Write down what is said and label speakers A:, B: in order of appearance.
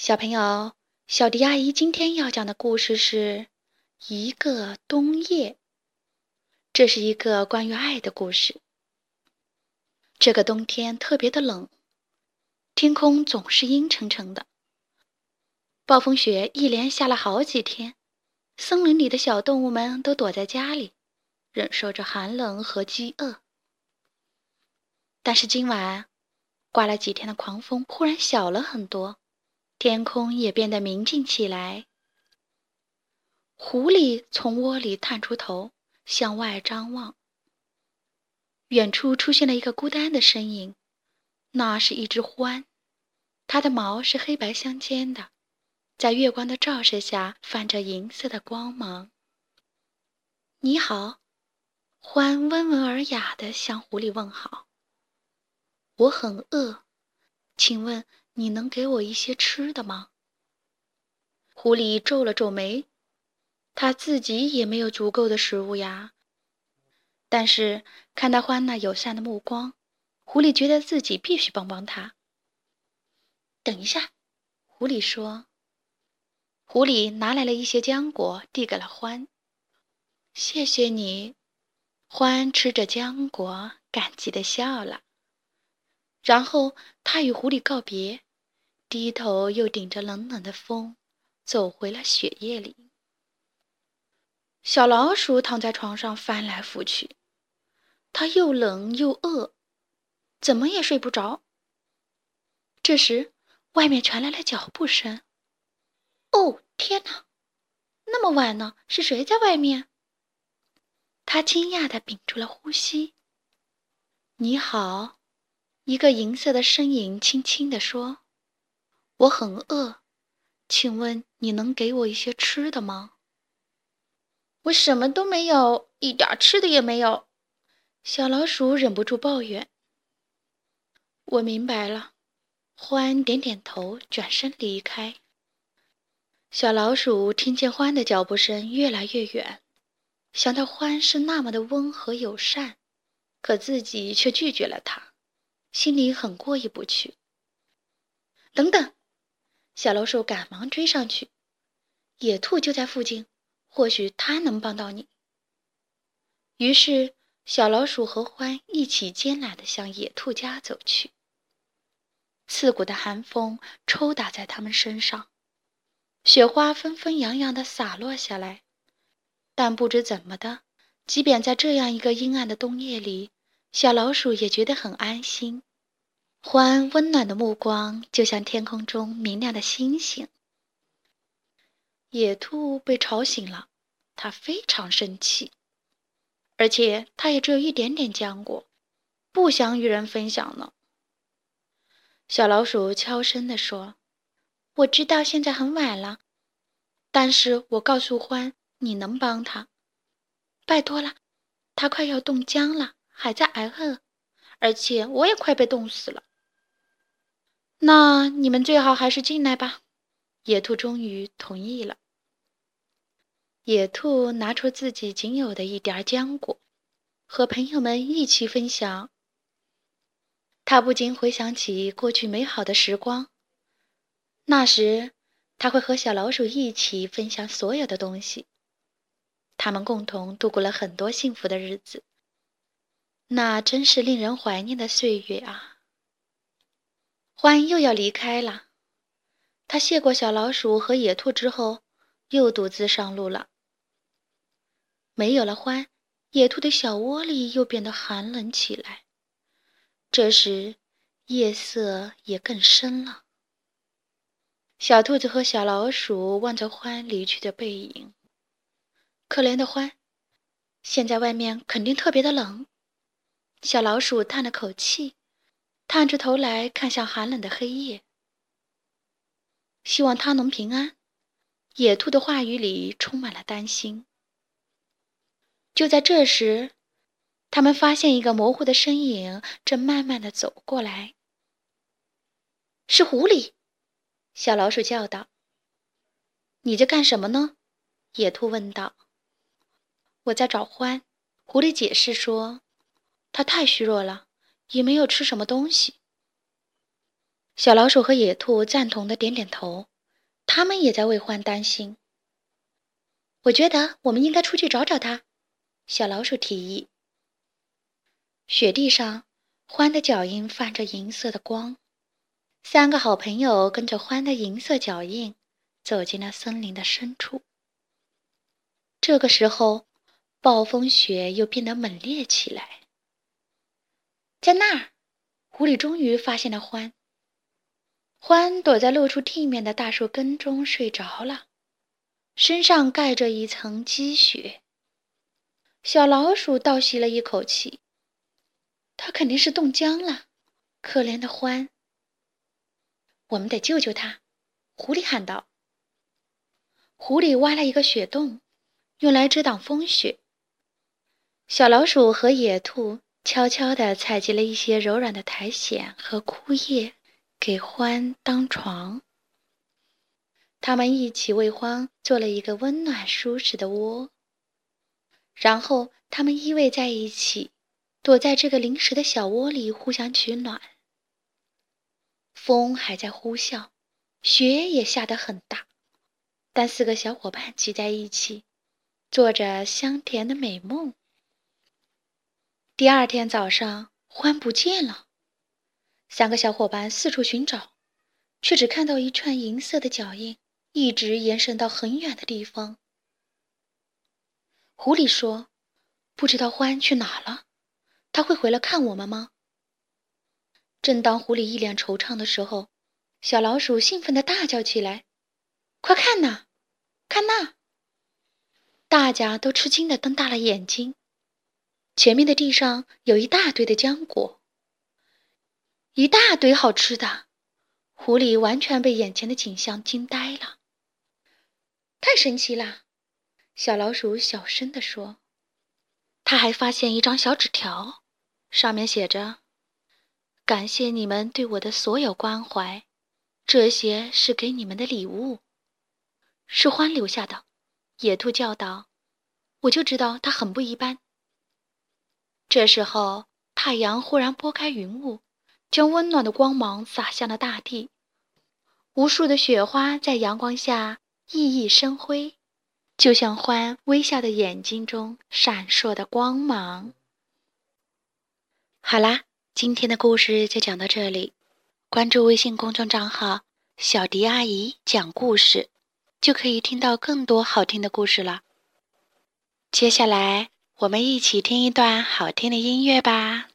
A: 小朋友，小迪阿姨今天要讲的故事是一个冬夜。这是一个关于爱的故事。这个冬天特别的冷，天空总是阴沉沉的，暴风雪一连下了好几天，森林里的小动物们都躲在家里，忍受着寒冷和饥饿。但是今晚，刮了几天的狂风忽然小了很多。天空也变得明净起来。狐狸从窝里探出头，向外张望。远处出现了一个孤单的身影，那是一只獾，它的毛是黑白相间的，在月光的照射下泛着银色的光芒。你好，獾温文尔雅地向狐狸问好。我很饿，请问。你能给我一些吃的吗？狐狸皱了皱眉，他自己也没有足够的食物呀。但是看到獾那友善的目光，狐狸觉得自己必须帮帮他。等一下，狐狸说。狐狸拿来了一些浆果，递给了獾。谢谢你，獾吃着浆果，感激的笑了。然后他与狐狸告别。低头又顶着冷冷的风，走回了雪夜里。小老鼠躺在床上翻来覆去，它又冷又饿，怎么也睡不着。这时，外面传来了脚步声。哦，天哪！那么晚了，是谁在外面？他惊讶地屏住了呼吸。你好，一个银色的身影轻轻地说。我很饿，请问你能给我一些吃的吗？我什么都没有，一点吃的也没有。小老鼠忍不住抱怨。我明白了，獾点点头，转身离开。小老鼠听见獾的脚步声越来越远，想到獾是那么的温和友善，可自己却拒绝了他，心里很过意不去。等等。小老鼠赶忙追上去，野兔就在附近，或许它能帮到你。于是，小老鼠和獾一起艰难地向野兔家走去。刺骨的寒风抽打在他们身上，雪花纷纷扬扬地洒落下来。但不知怎么的，即便在这样一个阴暗的冬夜里，小老鼠也觉得很安心。獾温暖的目光就像天空中明亮的星星。野兔被吵醒了，它非常生气，而且它也只有一点点浆果，不想与人分享呢。小老鼠悄声地说：“我知道现在很晚了，但是我告诉獾，你能帮他，拜托了，他快要冻僵了，还在挨饿，而且我也快被冻死了。”那你们最好还是进来吧。野兔终于同意了。野兔拿出自己仅有的一点浆果，和朋友们一起分享。他不禁回想起过去美好的时光。那时，他会和小老鼠一起分享所有的东西。他们共同度过了很多幸福的日子。那真是令人怀念的岁月啊！獾又要离开了，他谢过小老鼠和野兔之后，又独自上路了。没有了獾，野兔的小窝里又变得寒冷起来。这时，夜色也更深了。小兔子和小老鼠望着獾离去的背影，可怜的獾，现在外面肯定特别的冷。小老鼠叹了口气。探着头来看向寒冷的黑夜，希望他能平安。野兔的话语里充满了担心。就在这时，他们发现一个模糊的身影正慢慢的走过来。是狐狸，小老鼠叫道：“你在干什么呢？”野兔问道。“我在找獾。”狐狸解释说，“它太虚弱了。”也没有吃什么东西。小老鼠和野兔赞同的点点头，他们也在为獾担心。我觉得我们应该出去找找它，小老鼠提议。雪地上，獾的脚印泛着银色的光。三个好朋友跟着獾的银色脚印，走进了森林的深处。这个时候，暴风雪又变得猛烈起来。在那儿，狐狸终于发现了獾。獾躲在露出地面的大树根中睡着了，身上盖着一层积雪。小老鼠倒吸了一口气，它肯定是冻僵了。可怜的獾。我们得救救他，狐狸喊道。狐狸挖了一个雪洞，用来遮挡风雪。小老鼠和野兔悄悄地采集了一些柔软的苔藓和枯叶，给獾当床。他们一起为獾做了一个温暖舒适的窝，然后他们依偎在一起，躲在这个临时的小窝里，互相取暖。风还在呼啸，雪也下得很大，但四个小伙伴挤在一起，做着香甜的美梦。第二天早上，獾不见了，三个小伙伴四处寻找，却只看到一串银色的脚印，一直延伸到很远的地方。狐狸说：“不知道獾去哪了，他会回来看我们吗？”正当狐狸一脸惆怅的时候，小老鼠兴奋地大叫起来：“快看呐，看那！”大家都吃惊地瞪大了眼睛。前面的地上有一大堆的浆果，一大堆好吃的。狐狸完全被眼前的景象惊呆了。太神奇了！小老鼠小声地说。他还发现一张小纸条，上面写着。感谢你们对我的所有关怀，这些是给你们的礼物。是獾留下的，野兔叫道：“我就知道它很不一般。”这时候，太阳忽然拨开云雾，将温暖的光芒洒向了大地。无数的雪花在阳光下熠熠生辉，就像獾微笑的眼睛中闪烁的光芒。好啦。今天的故事就讲到这里，关注微信公众账号“小迪阿姨讲故事”，就可以听到更多好听的故事了。接下来，我们一起听一段好听的音乐吧。